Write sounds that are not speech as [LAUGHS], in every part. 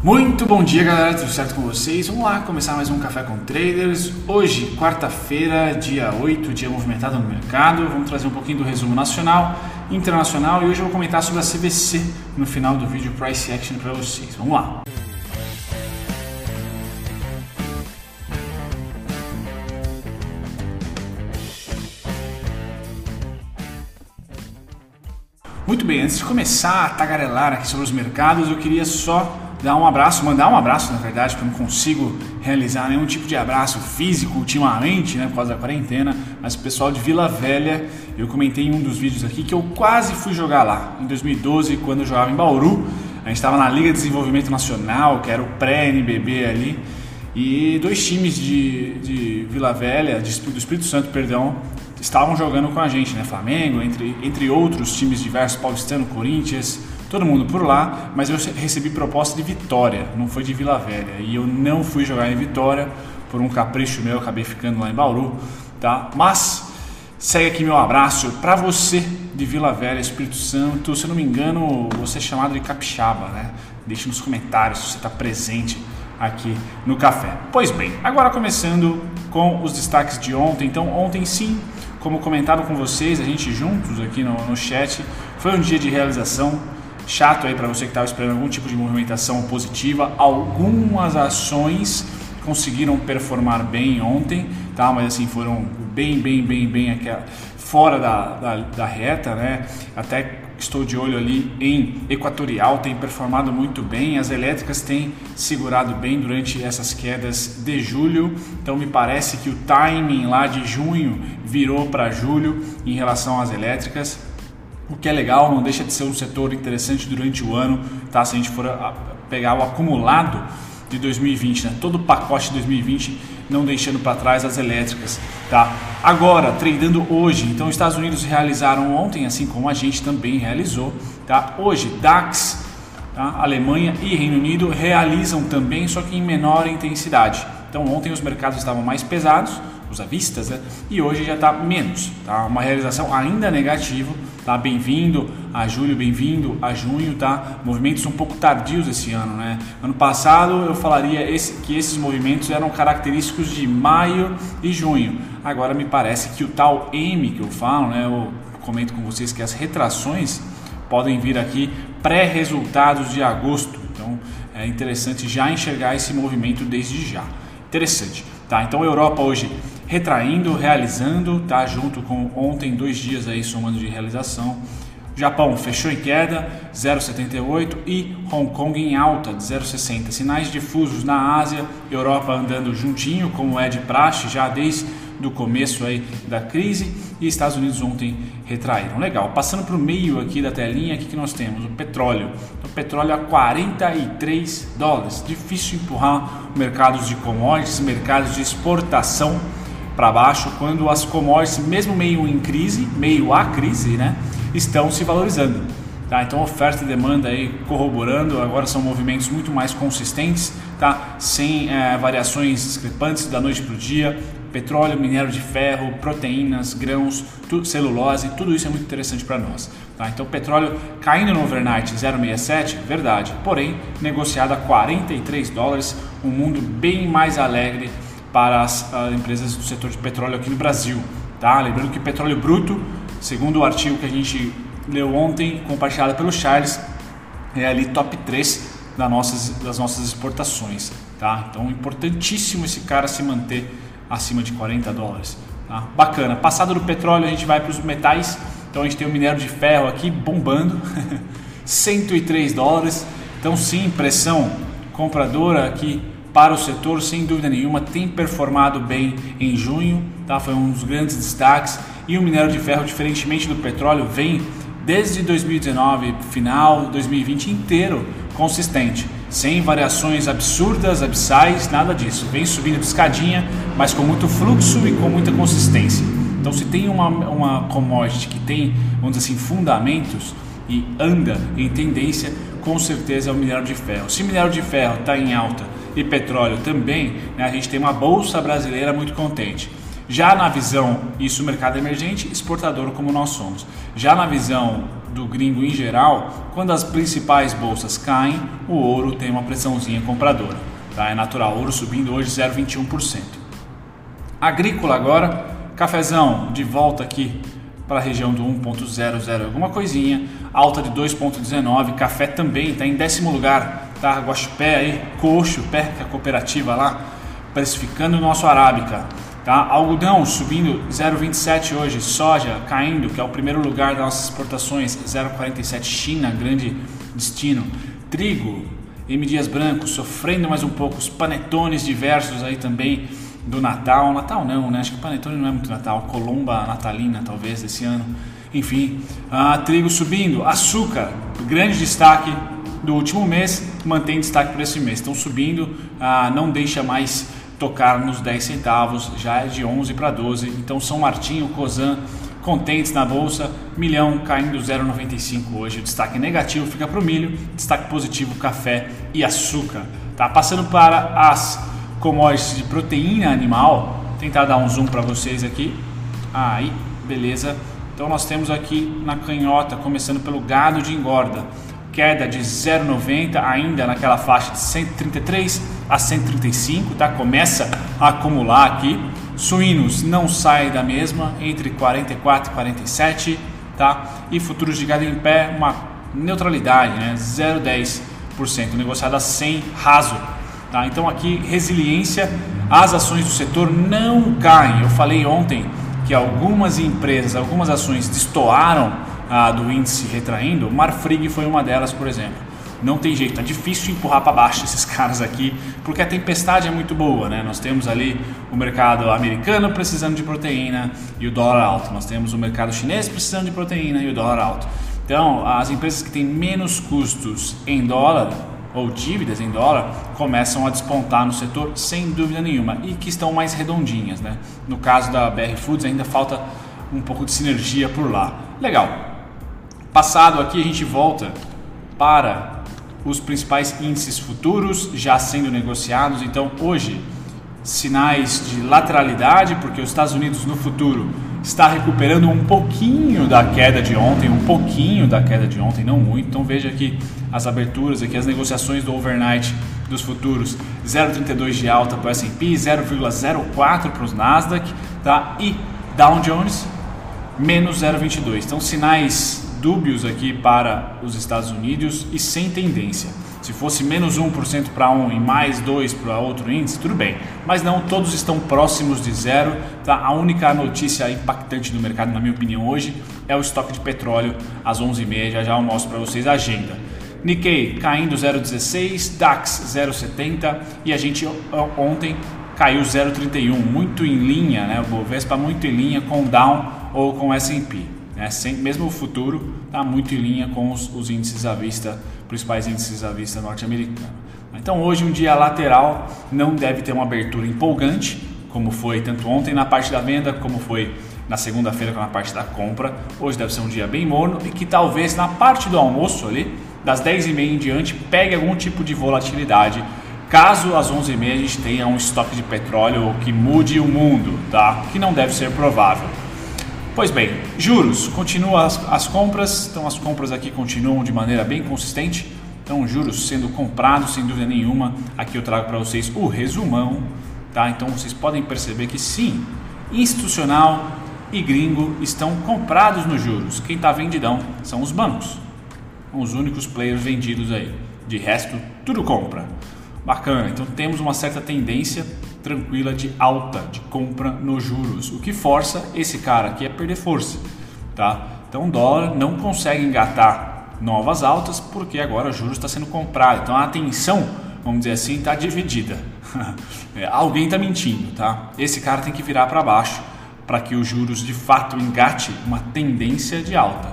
Muito bom dia, galera. Tudo certo com vocês? Vamos lá começar mais um Café com Traders. Hoje, quarta-feira, dia 8, dia movimentado no mercado. Vamos trazer um pouquinho do resumo nacional, internacional e hoje eu vou comentar sobre a CVC no final do vídeo Price Action para vocês. Vamos lá. Muito bem, antes de começar a tagarelar aqui sobre os mercados, eu queria só dar um abraço, mandar um abraço, na verdade, porque eu não consigo realizar nenhum tipo de abraço físico ultimamente, né, por causa da quarentena, mas o pessoal de Vila Velha, eu comentei em um dos vídeos aqui que eu quase fui jogar lá, em 2012, quando eu jogava em Bauru, a gente estava na Liga de Desenvolvimento Nacional, que era o pré-NBB ali, e dois times de, de Vila Velha, de, do Espírito Santo, perdão, estavam jogando com a gente, né, Flamengo, entre, entre outros times diversos, Paulistano, Corinthians, todo mundo por lá, mas eu recebi proposta de Vitória, não foi de Vila Velha. E eu não fui jogar em Vitória por um capricho meu, acabei ficando lá em Bauru, tá? Mas segue aqui meu abraço para você de Vila Velha, Espírito Santo. Se eu não me engano, você é chamado de capixaba, né? Deixe nos comentários se você está presente aqui no café. Pois bem, agora começando com os destaques de ontem. Então, ontem sim, como comentado com vocês, a gente juntos aqui no, no chat, foi um dia de realização chato aí para você que estava esperando algum tipo de movimentação positiva. Algumas ações conseguiram performar bem ontem, tá? Mas assim foram bem, bem, bem, bem aquela, fora da, da, da reta, né? Até estou de olho ali em Equatorial, tem performado muito bem, as elétricas têm segurado bem durante essas quedas de julho, então me parece que o timing lá de junho virou para julho em relação às elétricas o que é legal, não deixa de ser um setor interessante durante o ano, tá? Se a gente for pegar o acumulado de 2020, né? todo o pacote de 2020, não deixando para trás as elétricas, tá? Agora, tradando hoje, então os Estados Unidos realizaram ontem, assim como a gente também realizou, tá? Hoje, DAX, tá? Alemanha e Reino Unido realizam também, só que em menor intensidade. Então, ontem os mercados estavam mais pesados, os avistas, né? E hoje já está menos, tá? Uma realização ainda negativa tá? Bem-vindo a julho, bem-vindo a junho, tá? Movimentos um pouco tardios esse ano, né? Ano passado eu falaria esse, que esses movimentos eram característicos de maio e junho. Agora me parece que o tal M que eu falo, né? Eu comento com vocês que as retrações podem vir aqui pré-resultados de agosto. Então é interessante já enxergar esse movimento desde já. Interessante, tá? Então Europa hoje retraindo, realizando, tá? Junto com ontem, dois dias aí somando de realização. Japão fechou em queda, 0,78 e Hong Kong em alta, de 0,60. Sinais difusos na Ásia, Europa andando juntinho, como é de praxe já desde o começo aí da crise, e Estados Unidos ontem retraíram. Legal, passando para o meio aqui da telinha, o que nós temos? O petróleo. O petróleo a 43 dólares. Difícil empurrar mercados de commodities, mercados de exportação para baixo quando as commodities, mesmo meio em crise, meio a crise, né, estão se valorizando. Tá? Então oferta e demanda aí corroborando, agora são movimentos muito mais consistentes, tá? sem é, variações discrepantes da noite para o dia. Petróleo, minério de ferro, proteínas, grãos, tu, celulose, tudo isso é muito interessante para nós. Tá? Então petróleo caindo no overnight 0,67, verdade, porém negociado a 43 dólares, um mundo bem mais alegre para as uh, empresas do setor de petróleo aqui no Brasil. Tá? Lembrando que petróleo bruto, segundo o artigo que a gente leu ontem, compartilhado pelo Charles, é ali top 3 das nossas, das nossas exportações. Tá? Então, importantíssimo esse cara se manter acima de 40 dólares. Tá? Bacana. Passado do petróleo, a gente vai para os metais. Então, a gente tem o minério de ferro aqui bombando, [LAUGHS] 103 dólares. Então, sim, pressão compradora aqui para o setor, sem dúvida nenhuma, tem performado bem em junho, tá? foi um dos grandes destaques. E o minério de ferro, diferentemente do petróleo, vem desde 2019, final 2020 inteiro consistente, sem variações absurdas, abissais, nada disso. Vem subindo de escadinha, mas com muito fluxo e com muita consistência. Então, se tem uma, uma commodity que tem, vamos dizer assim, fundamentos e anda em tendência, com certeza é o minério de ferro. Se o minério de ferro está em alta e petróleo também, né, a gente tem uma bolsa brasileira muito contente. Já na visão, isso mercado emergente, exportador como nós somos. Já na visão do gringo em geral, quando as principais bolsas caem, o ouro tem uma pressãozinha compradora. Tá? É natural, ouro subindo hoje 0,21%. Agrícola agora, cafezão de volta aqui para a região do 1.00 alguma coisinha, alta de 2.19, café também está em décimo lugar, tá? Guaxupé aí, coxo, pé, que é cooperativa lá, precificando o nosso arábica. Tá? Algodão subindo 0,27 hoje, soja caindo, que é o primeiro lugar das nossas exportações, 0,47 China, grande destino. Trigo, M Dias Branco sofrendo mais um pouco, os panetones diversos aí também do Natal. Natal não, né? Acho que panetone não é muito Natal, Colomba natalina talvez desse ano. Enfim, ah, trigo subindo, açúcar, grande destaque do último mês, mantém destaque para esse mês. Estão subindo, ah, não deixa mais tocar nos 10 centavos, já é de 11 para 12. Então São Martinho, Cosan contentes na bolsa, milhão caindo 0,95 hoje. O destaque negativo fica para o milho, destaque positivo café e açúcar. Tá passando para as commodities de proteína animal. Tentar dar um zoom para vocês aqui. Aí, beleza. Então nós temos aqui na canhota, começando pelo gado de engorda, queda de 0,90 ainda naquela faixa de 133 a 135, tá? Começa a acumular aqui. Suínos não sai da mesma, entre 44 e 47, tá? E futuros de gado em pé, uma neutralidade, né? 0,10%, negociado a 100 raso, tá? Então aqui resiliência, as ações do setor não caem. Eu falei ontem que algumas empresas, algumas ações destoaram ah, do índice retraindo. Marfrig foi uma delas, por exemplo não tem jeito, é difícil empurrar para baixo [LAUGHS] esses caras aqui, porque a tempestade é muito boa, né? Nós temos ali o mercado americano precisando de proteína e o dólar alto. Nós temos o mercado chinês precisando de proteína e o dólar alto. Então, as empresas que têm menos custos em dólar ou dívidas em dólar começam a despontar no setor sem dúvida nenhuma e que estão mais redondinhas, né? No caso da BR Foods ainda falta um pouco de sinergia por lá. Legal. Passado aqui a gente volta para os principais índices futuros já sendo negociados. Então, hoje, sinais de lateralidade, porque os Estados Unidos no futuro está recuperando um pouquinho da queda de ontem, um pouquinho da queda de ontem, não muito. Então, veja aqui as aberturas, aqui as negociações do overnight dos futuros, 0,32 de alta para o S&P, 0,04 para os Nasdaq, tá? E Dow Jones menos 0,22. Então, sinais dúbios aqui para os Estados Unidos e sem tendência. Se fosse menos 1% para um e mais 2% para outro índice, tudo bem. Mas não, todos estão próximos de zero. Tá? A única notícia impactante do mercado, na minha opinião, hoje é o estoque de petróleo às 11h30. Já já eu mostro para vocês a agenda. Nikkei caindo 0,16, DAX 0,70 e a gente ontem caiu 0,31, muito em linha, né? O Bovespa muito em linha com Down ou com S&P. Né? Sem, mesmo o futuro está muito em linha com os, os, índices à vista, principais índices à vista norte-americanos. Então hoje um dia lateral não deve ter uma abertura empolgante, como foi tanto ontem na parte da venda, como foi na segunda-feira na parte da compra. Hoje deve ser um dia bem morno e que talvez na parte do almoço ali, das 10h30 em diante, pegue algum tipo de volatilidade. Caso às 11h30 a gente tenha um estoque de petróleo que mude o mundo, tá? Que não deve ser provável. Pois bem, juros, continuam as, as compras, então as compras aqui continuam de maneira bem consistente. Então, juros sendo comprados sem dúvida nenhuma. Aqui eu trago para vocês o resumão, tá? Então vocês podem perceber que sim, institucional e gringo estão comprados nos juros. Quem está vendidão são os bancos, os únicos players vendidos aí. De resto, tudo compra. Bacana, então temos uma certa tendência tranquila de alta, de compra nos juros, o que força esse cara aqui a perder força, tá? Então o dólar não consegue engatar novas altas porque agora o juros está sendo comprado. Então a atenção, vamos dizer assim, está dividida. [LAUGHS] é, alguém está mentindo, tá? Esse cara tem que virar para baixo para que os juros de fato engate uma tendência de alta.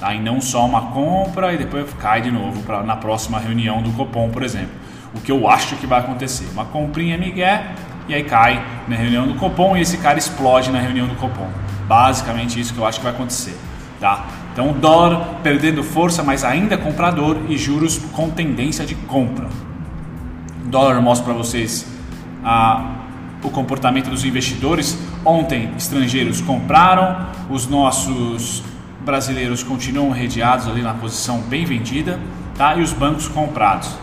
Tá? E não só uma compra e depois cai de novo na próxima reunião do Copom, por exemplo. O que eu acho que vai acontecer. Uma comprinha migué e aí cai na reunião do Copom e esse cara explode na reunião do Copom. Basicamente isso que eu acho que vai acontecer, tá? Então dólar perdendo força, mas ainda comprador e juros com tendência de compra. Dólar mostra para vocês a, o comportamento dos investidores. Ontem estrangeiros compraram, os nossos brasileiros continuam redeados ali na posição bem vendida, tá? E os bancos comprados.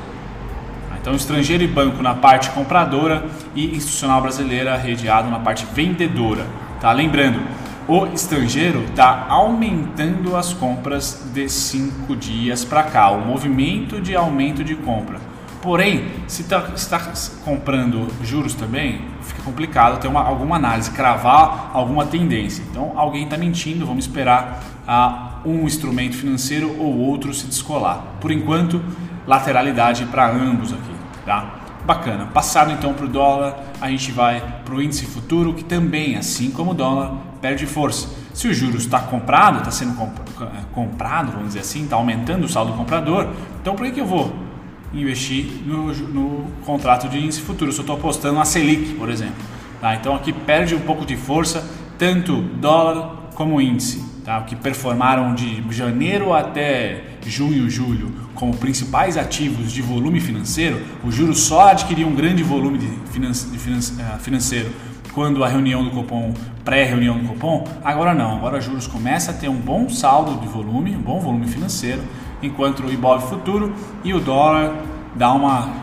Então, estrangeiro e banco na parte compradora e institucional brasileira redeado na parte vendedora, tá? Lembrando, o estrangeiro está aumentando as compras de cinco dias para cá, o movimento de aumento de compra. Porém, se está tá comprando juros também, fica complicado ter uma, alguma análise, cravar alguma tendência. Então, alguém está mentindo, vamos esperar a um instrumento financeiro ou outro se descolar. Por enquanto, lateralidade para ambos aqui, tá? Bacana. Passado então para o dólar, a gente vai para o índice futuro, que também, assim como o dólar, perde força. Se o juros está comprado, está sendo comp comprado, vamos dizer assim, está aumentando o saldo comprador, então por que eu vou investir no, no contrato de índice futuro, se eu estou apostando na Selic, por exemplo. Tá? Então aqui perde um pouco de força tanto dólar como índice, tá? que performaram de janeiro até junho, julho como principais ativos de volume financeiro, o juro só adquiriu um grande volume de, finan finan eh, financeiro quando a reunião do Copom, pré-reunião do Copom, agora não, agora juros começa a ter um bom saldo de volume, um bom volume financeiro, enquanto o Ibov futuro e o dólar dá uma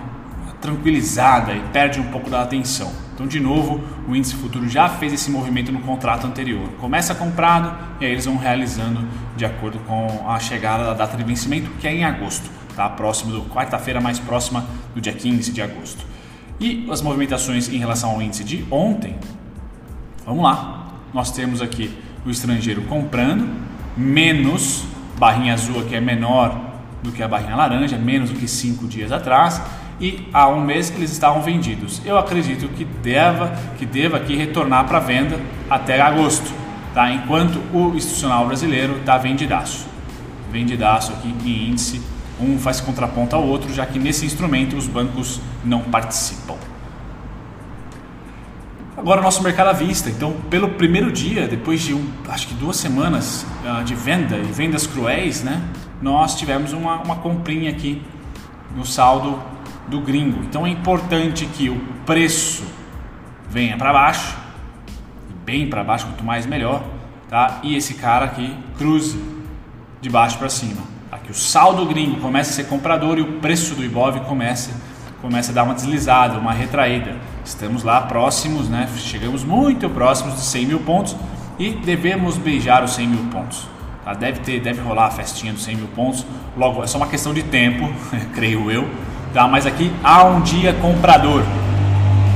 tranquilizada e perde um pouco da atenção. Então, de novo, o índice futuro já fez esse movimento no contrato anterior. Começa comprado e aí eles vão realizando de acordo com a chegada da data de vencimento, que é em agosto, tá? Próximo do quarta-feira mais próxima do dia 15 de agosto. E as movimentações em relação ao índice de ontem, vamos lá. Nós temos aqui o estrangeiro comprando menos barrinha azul aqui é menor do que a barrinha laranja, menos do que cinco dias atrás, e há um mês eles estavam vendidos. Eu acredito que deva, que deva aqui retornar para venda até agosto, tá? Enquanto o institucional brasileiro está vendidaço, vendidaço aqui em índice, um faz contraponto ao outro, já que nesse instrumento os bancos não participam. Agora nosso mercado à vista. Então, pelo primeiro dia, depois de um, acho que duas semanas uh, de venda e vendas cruéis, né, nós tivemos uma, uma comprinha aqui no saldo do gringo. Então é importante que o preço venha para baixo, bem para baixo, quanto mais melhor, tá? E esse cara aqui cruze de baixo para cima. Que o saldo gringo comece a ser comprador e o preço do Ibov comece a começa a dar uma deslizada, uma retraída. Estamos lá próximos, né? chegamos muito próximos de 100 mil pontos e devemos beijar os 100 mil pontos. Tá? Deve, ter, deve rolar a festinha dos 100 mil pontos, logo é só uma questão de tempo, [LAUGHS] creio eu. Tá? Mas aqui há um dia comprador,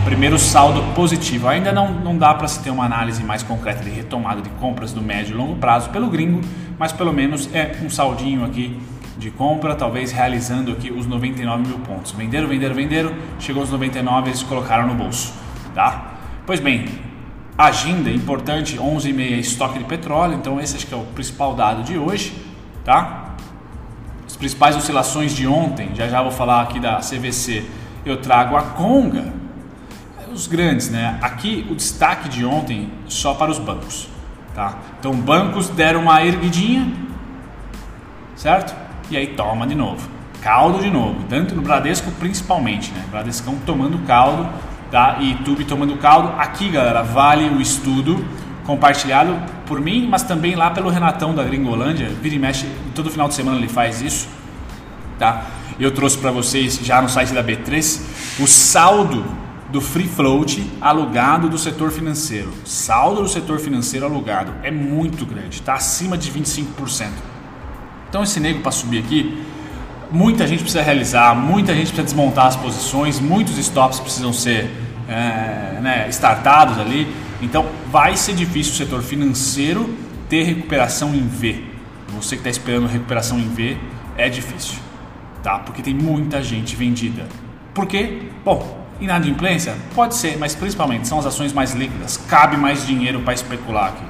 primeiro saldo positivo. Ainda não, não dá para se ter uma análise mais concreta de retomada de compras do médio e longo prazo pelo gringo, mas pelo menos é um saldinho aqui de compra, talvez realizando aqui os 99 mil pontos. Venderam, venderam, venderam, chegou aos 99 eles colocaram no bolso, tá? Pois bem, agenda importante, 11h30 estoque de petróleo, então esse acho que é o principal dado de hoje, tá? Principais oscilações de ontem, já já vou falar aqui da CVC, eu trago a Conga, os grandes, né? Aqui o destaque de ontem só para os bancos, tá? Então bancos deram uma erguidinha, certo? e aí toma de novo. Caldo de novo, tanto no Bradesco principalmente, né? Bradescão tomando caldo, tá? E YouTube tomando caldo. Aqui, galera, vale o estudo compartilhado por mim, mas também lá pelo Renatão da Gringolândia. Vira e mexe, todo final de semana ele faz isso, tá? Eu trouxe para vocês já no site da B3 o saldo do free float alugado do setor financeiro. Saldo do setor financeiro alugado é muito grande, está acima de 25%. Então esse nego para subir aqui, muita gente precisa realizar, muita gente precisa desmontar as posições, muitos stops precisam ser é, né, startados ali. Então vai ser difícil o setor financeiro ter recuperação em V. Você que está esperando recuperação em V é difícil, tá? Porque tem muita gente vendida. Por quê? Bom, inadimplência? Pode ser, mas principalmente são as ações mais líquidas. Cabe mais dinheiro para especular aqui.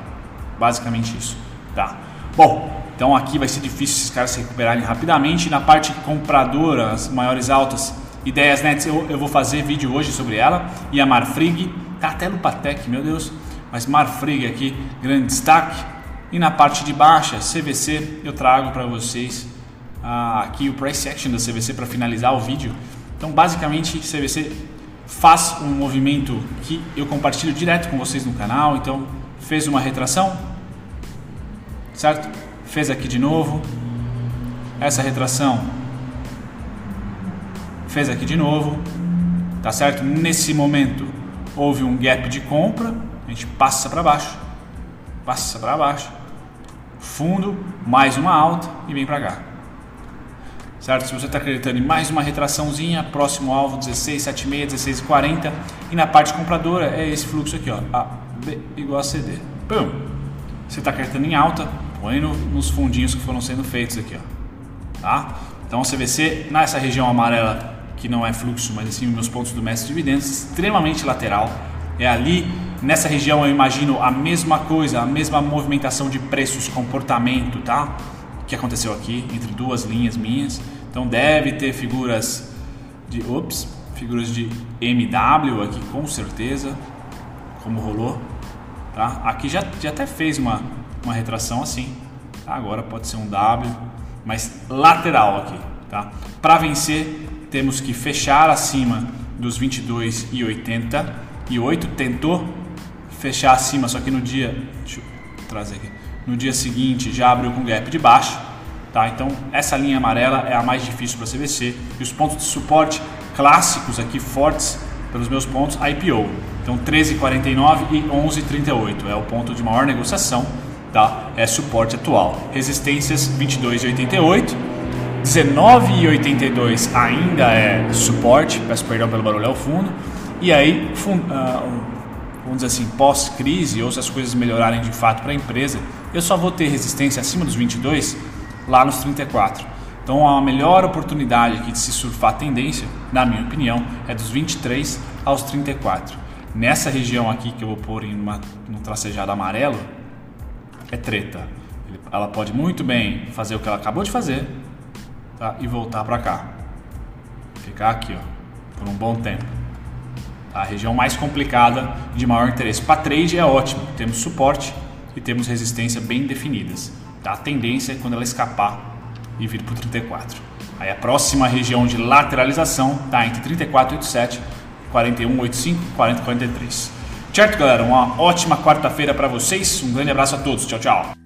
Basicamente isso, tá? Bom, então aqui vai ser difícil esses caras se recuperarem rapidamente. Na parte compradora, as maiores altas, Ideias Nets, eu, eu vou fazer vídeo hoje sobre ela. E a Marfrig, no Patek, meu Deus. Mas Marfrig aqui, grande destaque. E na parte de baixa, CVC, eu trago para vocês ah, aqui o price action da CVC para finalizar o vídeo. Então, basicamente, CVC faz um movimento que eu compartilho direto com vocês no canal. Então, fez uma retração, certo? fez aqui de novo, essa retração fez aqui de novo, tá certo? Nesse momento houve um gap de compra, a gente passa para baixo, passa para baixo, fundo, mais uma alta e vem para cá. Certo? Se você está acreditando em mais uma retraçãozinha, próximo alvo 16,76, 16,40 e na parte compradora é esse fluxo aqui, ó, A, B igual a CD. Pum! Você está acreditando em alta, põe no, nos fundinhos que foram sendo feitos aqui, ó. Tá? Então CVC nessa região amarela que não é fluxo, mas assim meus pontos do mestre de dividendos, extremamente lateral. É ali nessa região eu imagino a mesma coisa, a mesma movimentação de preços, comportamento, tá? Que aconteceu aqui entre duas linhas minhas. Então deve ter figuras de, ops, figuras de MW aqui com certeza, como rolou, tá? Aqui já, já até fez uma, uma retração assim. Agora pode ser um W, mas lateral aqui, tá? Para vencer temos que fechar acima dos 22 e 88, tentou fechar acima, só que no dia, deixa eu trazer aqui, no dia seguinte já abriu com gap de baixo, tá? Então essa linha amarela é a mais difícil para CVC e os pontos de suporte clássicos aqui fortes pelos meus pontos IPO. Então 13,49 e 11,38 é o ponto de maior negociação, tá? É suporte atual. Resistências 22,88 19,82 ainda é suporte, peço perdão pelo barulho ao fundo. E aí, uh, vamos dizer assim, pós-crise, ou se as coisas melhorarem de fato para a empresa, eu só vou ter resistência acima dos 22 lá nos 34. Então a melhor oportunidade aqui de se surfar a tendência, na minha opinião, é dos 23 aos 34. Nessa região aqui que eu vou pôr em uma, um tracejado amarelo, é treta. Ela pode muito bem fazer o que ela acabou de fazer, tá? e voltar para cá. Ficar aqui, ó, por um bom tempo. Tá? A região mais complicada de maior interesse. Para trade é ótimo, temos suporte e temos resistência bem definidas. Tá? A tendência é quando ela escapar e vir para o 34. Aí a próxima região de lateralização está entre 34,87 e 41,85, 40,43. Certo, galera? Uma ótima quarta-feira para vocês. Um grande abraço a todos. Tchau, tchau.